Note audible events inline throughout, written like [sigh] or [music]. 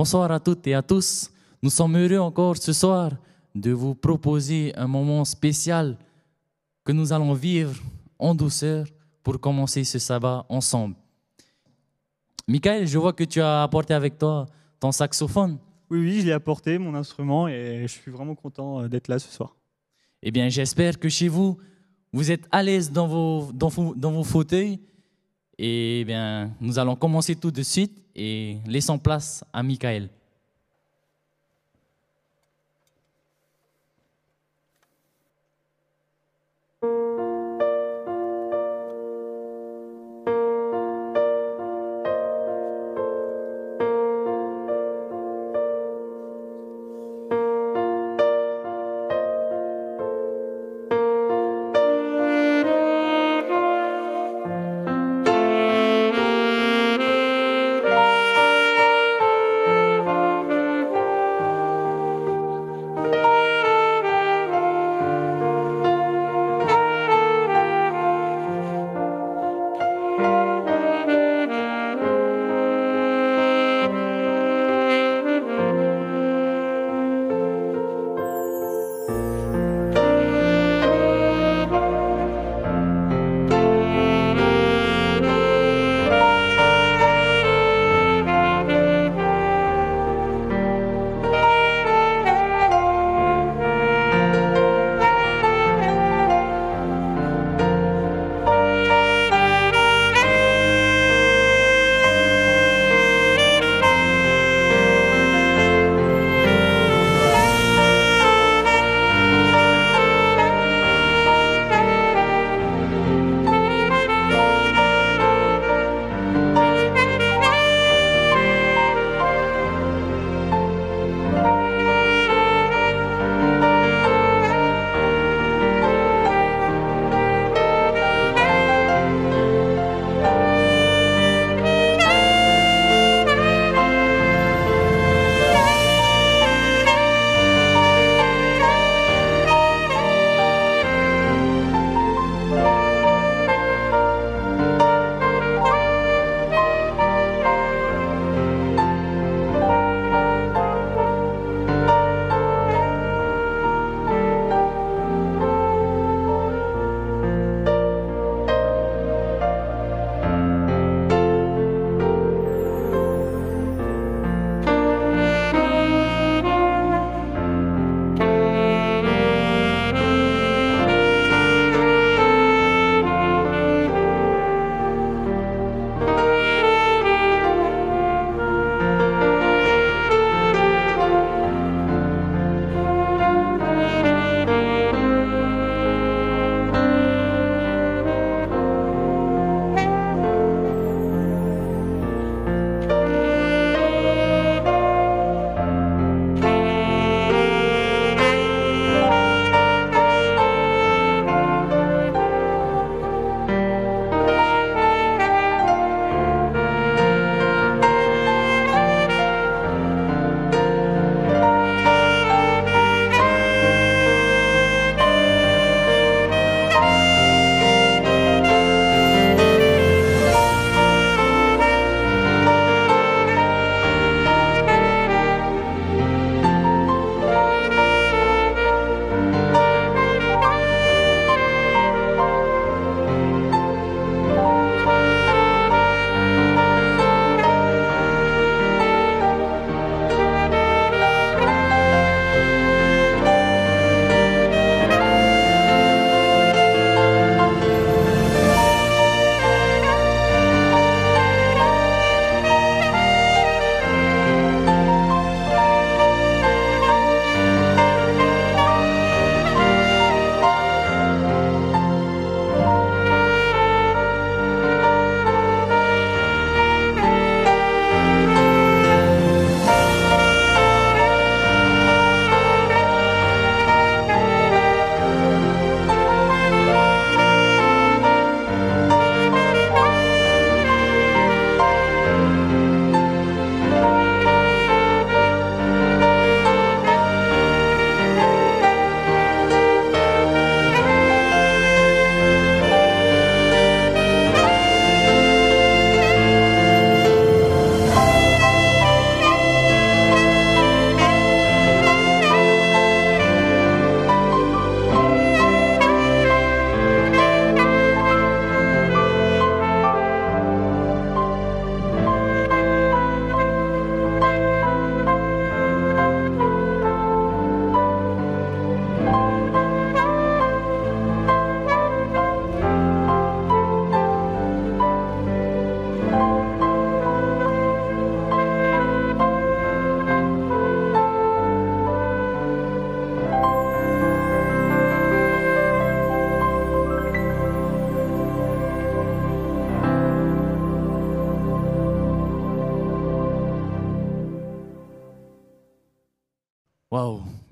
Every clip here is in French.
Bonsoir à toutes et à tous. Nous sommes heureux encore ce soir de vous proposer un moment spécial que nous allons vivre en douceur pour commencer ce sabbat ensemble. Michael, je vois que tu as apporté avec toi ton saxophone. Oui, oui, je l'ai apporté, mon instrument, et je suis vraiment content euh, d'être là ce soir. Eh bien, j'espère que chez vous, vous êtes à l'aise dans vos, dans, vos, dans vos fauteuils. Et eh bien, nous allons commencer tout de suite et laissons place à Michael.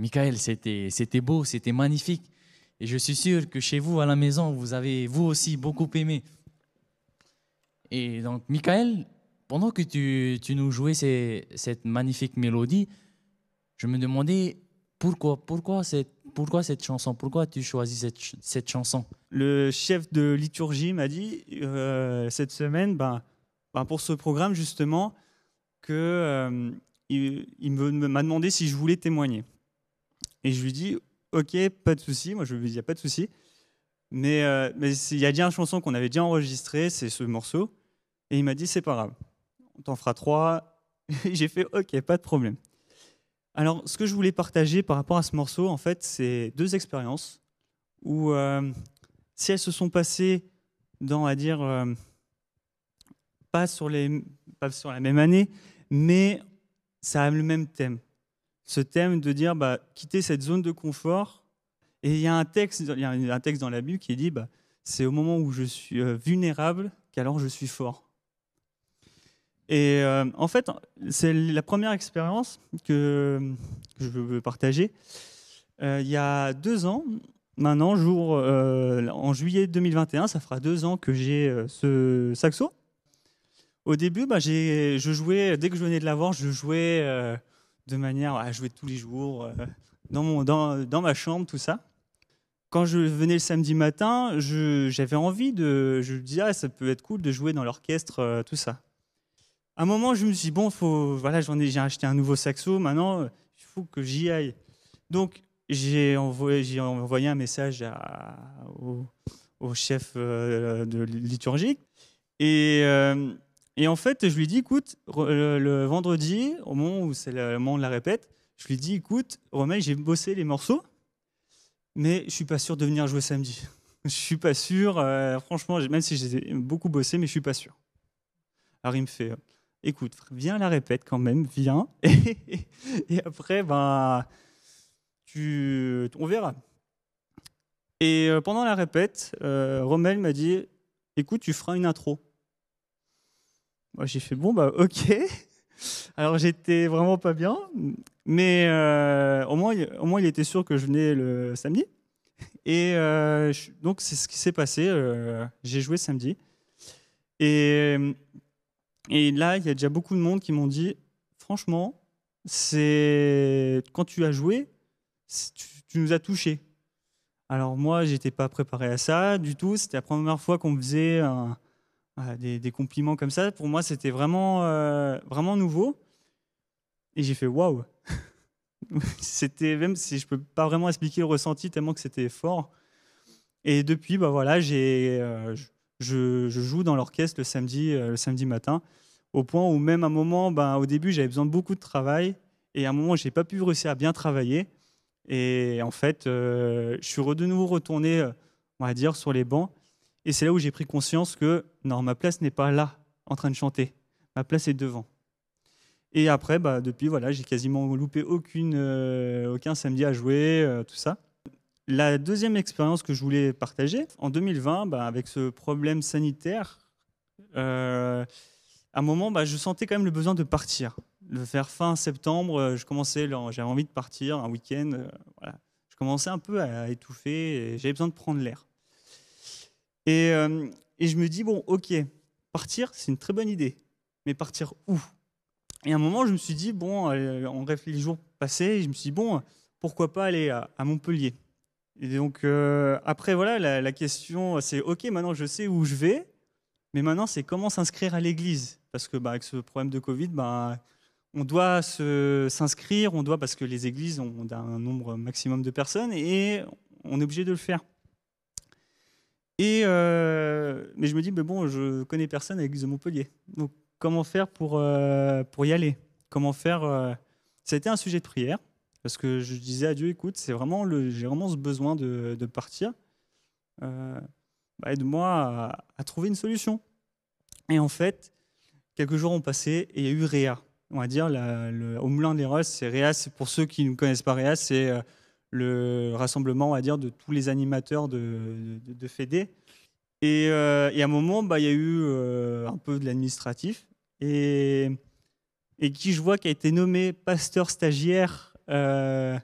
Michael, c'était, beau, c'était magnifique. Et je suis sûr que chez vous, à la maison, vous avez vous aussi beaucoup aimé. Et donc, Michael, pendant que tu, tu nous jouais ces- cette magnifique mélodie, je me demandais pourquoi, pourquoi, cette, pourquoi cette chanson, pourquoi tu choisis cette, cette chanson? Le chef de liturgie m'a dit euh, cette semaine, ben, ben, pour ce programme justement, que euh, il, m'a demandé si je voulais témoigner. Et je lui dis, ok, pas de souci. Moi, je lui dis, il n'y a pas de souci. Mais euh, il y a déjà une chanson qu'on avait déjà enregistrée, c'est ce morceau. Et il m'a dit, c'est pas grave, on t'en fera trois. [laughs] J'ai fait, ok, pas de problème. Alors, ce que je voulais partager par rapport à ce morceau, en fait, c'est deux expériences où, euh, si elles se sont passées dans, à dire, euh, pas, sur les, pas sur la même année, mais ça a le même thème. Ce thème de dire, bah, quitter cette zone de confort. Et il y a un texte, il y a un texte dans la Bible qui dit, bah, c'est au moment où je suis euh, vulnérable qu'alors je suis fort. Et euh, en fait, c'est la première expérience que, je veux partager. Euh, il y a deux ans, maintenant, jour, en juillet 2021, ça fera deux ans que j'ai ce saxo. Au début, bah, je jouais, dès que je venais de l'avoir, je jouais de manière à jouer tous les jours, euh, dans, mon, dans, dans ma chambre, tout ça. Quand je venais le samedi matin, j'avais envie de. Je me disais, ah, ça peut être cool de jouer dans l'orchestre, euh, tout ça. À un moment, je me suis dit, bon, faut, voilà, j'en ai, j'ai acheté un nouveau saxo, maintenant, euh, il faut que j'y aille. Donc, j'ai envoyé, envoyé un message à- au, chef de liturgique. Et, et en fait, je lui dis, écoute, re- le, vendredi, au moment où c'est le moment de la répète, je lui dis, écoute, Romain, j'ai bossé les morceaux, mais je suis pas sûr de venir jouer samedi. [laughs] Je suis pas sûr, euh, franchement, même si j'ai beaucoup bossé, mais je suis pas sûr. Alors il me fait, euh, écoute, viens la répète quand même, viens. [laughs] Et, après, ben, tu, on verra. Et euh, pendant la répète, euh, Rommel m'a dit, écoute, tu feras une intro. Moi, j'ai fait, bon, bah, ok. [laughs] Alors, j'étais vraiment pas bien, mais euh, au, moins, au moins, il était sûr que je venais le samedi. Et euh, donc, c'est ce qui s'est passé. euh, j'ai joué samedi. Et, et là, il y a déjà beaucoup de monde qui m'ont dit, franchement, quand tu as joué, tu, nous as touchés. Alors moi, j'étais pas préparé à ça du tout. C'était la première fois qu'on faisait un- ah, des, compliments comme ça. Pour moi, c'était vraiment, euh, vraiment nouveau. Et j'ai fait waouh. [laughs] c'était même si je peux pas vraiment expliquer le ressenti tellement que c'était fort. Et depuis, bah voilà, euh, je, joue dans l'orchestre le samedi, euh, le samedi matin, au point où même à un moment, ben, au début, j'avais besoin de beaucoup de travail, et à un moment, j'ai pas pu réussir à bien travailler. Et en fait, je suis de nouveau retourné, on va dire, sur les bancs. Et c'est là où j'ai pris conscience que non, ma place n'est pas là, en train de chanter. Ma place est devant. Et après, bah, depuis, voilà, j'ai quasiment loupé aucune, euh, aucun samedi à jouer, euh, tout ça. La deuxième expérience que je voulais partager, en 2020, bah, avec ce problème sanitaire, euh, à un moment, bah, je sentais quand même le besoin de partir. De faire fin septembre, je commençais, j'avais envie de partir un week-end. voilà. Je commençais un peu à étouffer et j'avais besoin de prendre l'air. Et, euh, et je me dis, bon, ok, partir, c'est une très bonne idée. Mais partir où? Et à un moment, je me suis dit, bon, euh, en bref, les jours passés, je me suis dit, bon, pourquoi pas aller à, Montpellier? Et donc, euh, après, voilà, la, question, c'est, ok, maintenant je sais où je vais, mais maintenant, c'est comment s'inscrire à l'église? Parce que, bah, avec ce problème de Covid, bah, on doit s'inscrire, on doit, parce que les églises ont un nombre maximum de personnes, et on est obligé de le faire. Et euh, mais je me dis, mais bon, je connais personne à l'église de Montpellier. Donc, comment faire pour, euh, pour y aller? Comment faire euh, Ça a été un sujet de prière, parce que je disais à Dieu, écoute, c'est vraiment le, j'ai vraiment ce besoin de, de partir. Euh, bah, aide-moi à, trouver une solution. Et en fait, quelques jours ont passé et il y a eu Réa. On va dire, le- au Moulin des Roses, c'est Réa, c'est pour ceux qui ne connaissent pas Réa, c'est le rassemblement, on va dire, de tous les animateurs de, de, Fédé. Et, euh, et à un moment, bah, il y a eu euh, un peu de l'administratif. Et, et qui je vois qui a été nommé pasteur stagiaire euh,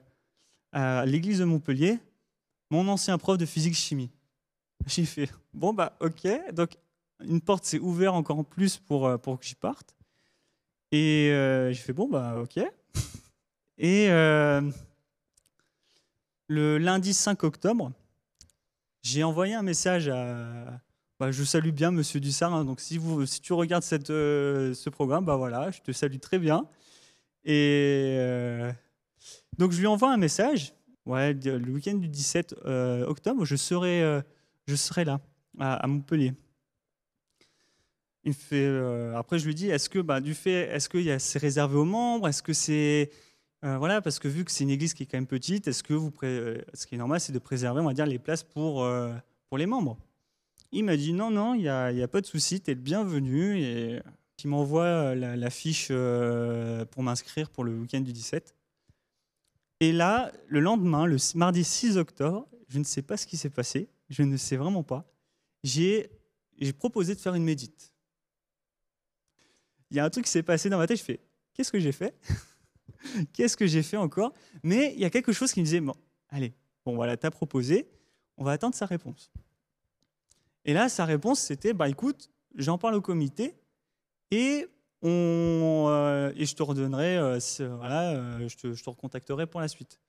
à l'église de Montpellier mon ancien prof de physique-chimie. J'ai fait, bon, bah, ok. Donc, une porte s'est ouverte encore plus pour, pour que j'y parte. Et j'ai fait, bon, bah, ok. [laughs] Et le lundi 5 octobre, j'ai envoyé un message à. Bah, je salue bien Monsieur Dussard. hein, donc, si, vous, tu regardes euh, ce programme, bah voilà, je te salue très bien. Et euh, donc, je lui envoie un message. Ouais, le week-end du 17 euh, octobre, je serai, je serai là, à, Montpellier. Il après, je lui dis, est-ce que, bah, du fait, est-ce c'est réservé aux membres Est-ce que c'est. Euh, voilà, parce que vu que c'est une église qui est quand même petite, est-ce que vous. euh, ce qui est normal, c'est de préserver, on va dire, les places pour, euh, pour les membres? Il m'a dit, non, non, il n'y a, y a pas de souci, tu es le bienvenu. Et il m'envoie la, fiche pour m'inscrire pour le week-end du 17. Et là, le lendemain, le mardi 6 octobre, je ne sais pas ce qui s'est passé, je ne sais vraiment pas. J'ai proposé de faire une médite. Il y a un truc qui s'est passé dans ma tête, je fais qu'est-ce que j'ai fait? Qu'est-ce que j'ai fait encore? Mais il y a quelque chose qui me disait bon, allez, bon voilà, t'as proposé, on va attendre sa réponse. Et là, sa réponse, c'était bah écoute, j'en parle au comité et on euh, et je te redonnerai, euh, voilà, euh, je te, je te recontacterai pour la suite.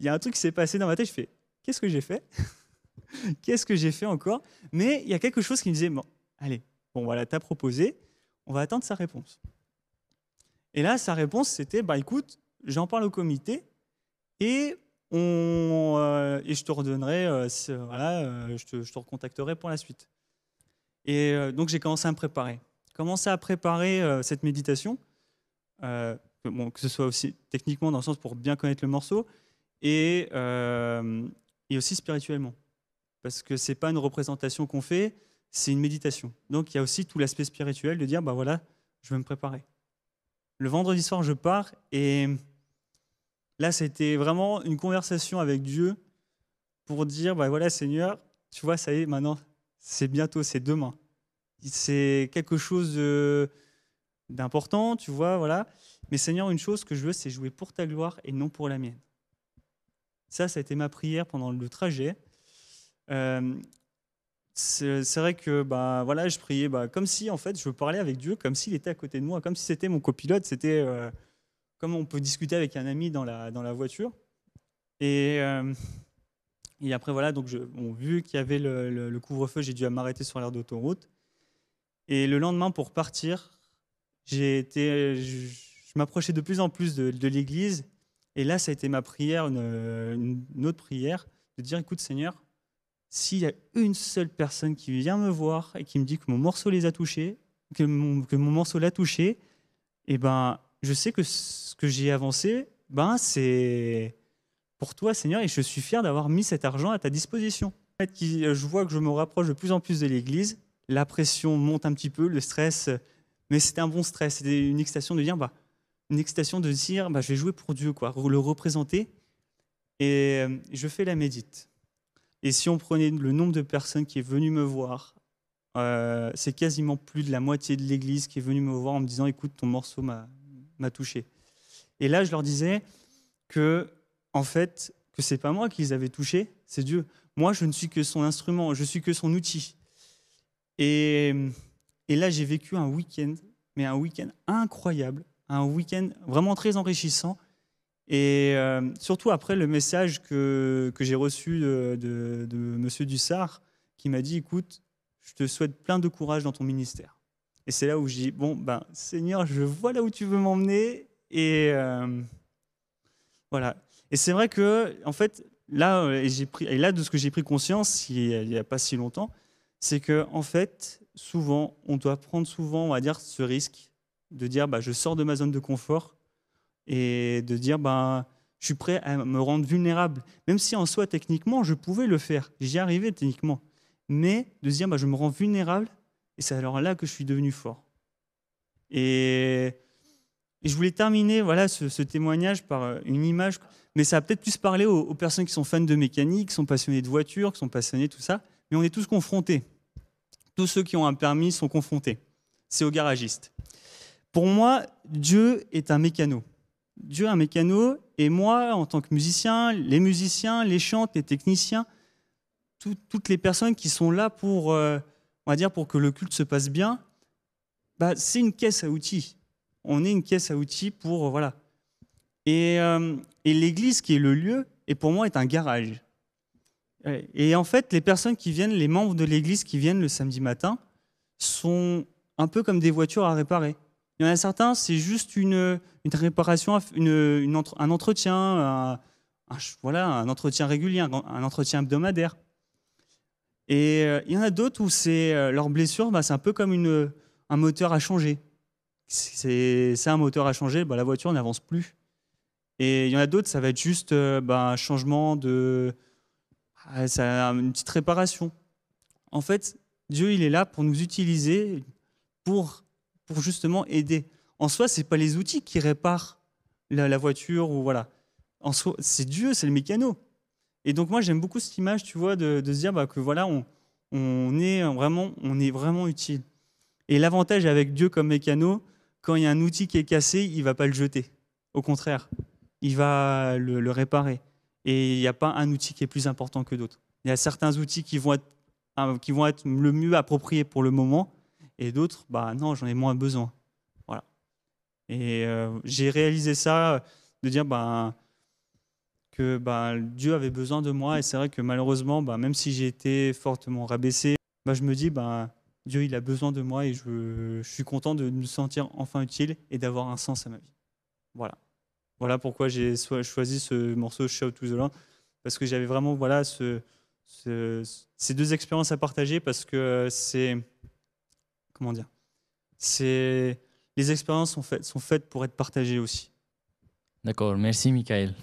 Il y a un truc qui s'est passé dans ma tête. Je fais, qu'est-ce que j'ai fait? [laughs] Qu'est-ce que j'ai fait encore? Mais il y a quelque chose qui me disait, bon, allez, bon voilà, t'as proposé, on va attendre sa réponse. Et là, sa réponse, c'était, bah écoute, j'en parle au comité et, on, euh, et je te redonnerai, euh, voilà, euh, je, te, je, te, recontacterai pour la suite. Et donc j'ai commencé à me préparer. Commencer à préparer cette méditation, bon, que ce soit aussi techniquement dans le sens pour bien connaître le morceau, et, et aussi spirituellement. Parce que ce n'est pas une représentation qu'on fait, c'est une méditation. Donc il y a aussi tout l'aspect spirituel de dire, bah voilà, je vais me préparer. Le vendredi soir, je pars et là, c'était vraiment une conversation avec Dieu pour dire, bah voilà, Seigneur, tu vois, ça y est, maintenant, c'est bientôt, c'est demain. C'est quelque chose d'important, tu vois, voilà. Mais Seigneur, une chose que je veux, c'est jouer pour ta gloire et non pour la mienne. Ça, ça a été ma prière pendant le trajet. Euh, c'est vrai que bah, voilà, je priais bah, comme si en fait je parlais avec Dieu, comme s'il était à côté de moi, comme si c'était mon copilote, c'était euh, comme on peut discuter avec un ami dans la, dans la voiture. Et, euh, et après voilà, donc vu qu'il y avait le, couvre-feu, j'ai dû m'arrêter sur l'aire d'autoroute. Et le lendemain pour partir, j'ai été, je, m'approchais de plus en plus de l'église. Et là, ça a été ma prière, une, une autre prière, de dire écoute Seigneur, s'il y a une seule personne qui vient me voir et qui me dit que mon morceau les a touchés, que mon, morceau l'a touché, eh ben, je sais que ce que j'ai avancé, ben, c'est pour toi, Seigneur, et je suis fier d'avoir mis cet argent à ta disposition. Je vois que je me rapproche de plus en plus de l'Église, la pression monte un petit peu, le stress, mais c'était un bon stress, c'était une excitation de dire, bah, une excitation de dire, bah, je vais jouer pour Dieu, quoi, le représenter, et euh, je fais la médite. Et si on prenait le nombre de personnes qui est venu me voir, euh, c'est quasiment plus de la moitié de l'église qui est venue me voir en me disant écoute, ton morceau m'a touché. Et là, je leur disais que, en fait, que c'est pas moi qui les avais touchés, c'est Dieu. Moi, je ne suis que son instrument, je suis que son outil. Et, et là, j'ai vécu un week-end, mais un week-end incroyable, un week-end vraiment très enrichissant et euh, surtout après le message que, que j'ai reçu de, de, de M. Dussard, qui m'a dit, écoute, je te souhaite plein de courage dans ton ministère. Et c'est là où je dis, bon, ben, Seigneur, je vois là où tu veux m'emmener. Et euh, voilà. Et c'est vrai que, en fait, là, euh, et, là, de ce que j'ai pris conscience il n'y a pas si longtemps, c'est que, en fait, souvent, on doit prendre souvent, on va dire, ce risque de dire, bah, je sors de ma zone de confort et de dire ben, je suis prêt à me rendre vulnérable, même si en soi, techniquement, je pouvais le faire, j'y arrivais techniquement, mais de se dire ben, je me rends vulnérable, et c'est alors là que je suis devenu fort. Et, je voulais terminer voilà, ce, témoignage par euh, une image, mais ça a peut-être plus parler aux, aux, personnes qui sont fans de mécanique, qui sont passionnés de voitures, qui sont passionnés de tout ça, mais on est tous confrontés. Tous ceux qui ont un permis sont confrontés. C'est aux garagistes. Pour moi, Dieu est un mécano. Dieu un mécano, et moi, en tant que musicien, les musiciens, les chantes, les techniciens, toutes les personnes qui sont là pour, euh, on va dire, pour que le culte se passe bien, bah, c'est une caisse à outils. On est une caisse à outils pour, euh, voilà. Et, euh, et l'église, qui est le lieu, et pour moi, est un garage. Et en fait, les personnes qui viennent, les membres de l'église qui viennent le samedi matin, sont un peu comme des voitures à réparer. Il y en a certains, c'est juste une, réparation, un entretien, un, voilà, un entretien régulier, un, entretien hebdomadaire. Et euh, il y en a d'autres où c'est euh, leur blessure, bah, c'est un peu comme un moteur à changer. C'est un moteur à changer, bah, la voiture n'avance plus. Et il y en a d'autres, ça va être juste euh, bah, un changement de. Ah, une petite réparation. En fait, Dieu, il est là pour nous utiliser pour pour justement aider. En soi, c'est pas les outils qui réparent la, voiture ou voilà. En soi, c'est Dieu, c'est le mécano. Et donc moi, j'aime beaucoup cette image, tu vois, de, se dire bah, que voilà, on, est vraiment, on est vraiment utile. Et l'avantage avec Dieu comme mécano, quand il y a un outil qui est cassé, il va pas le jeter. Au contraire, il va le, le réparer. Et il n'y a pas un outil qui est plus important que d'autres. Il y a certains outils qui vont être, qui vont être le mieux appropriés pour le moment, et d'autres, bah non, j'en ai moins besoin. Voilà. Et euh, j'ai réalisé ça, de dire bah, que bah, Dieu avait besoin de moi. Et c'est vrai que malheureusement, bah, même si j'ai été fortement rabaissé, bah, je me dis, bah, Dieu, il a besoin de moi et je, suis content de me sentir enfin utile et d'avoir un sens à ma vie. Voilà. Voilà pourquoi j'ai choisi ce morceau Shout to the Land, parce que j'avais vraiment voilà, ce, ces deux expériences à partager, parce que c'est. Comment dire C'est. Les expériences sont faites, sont faites pour être partagées aussi. D'accord, merci Michael.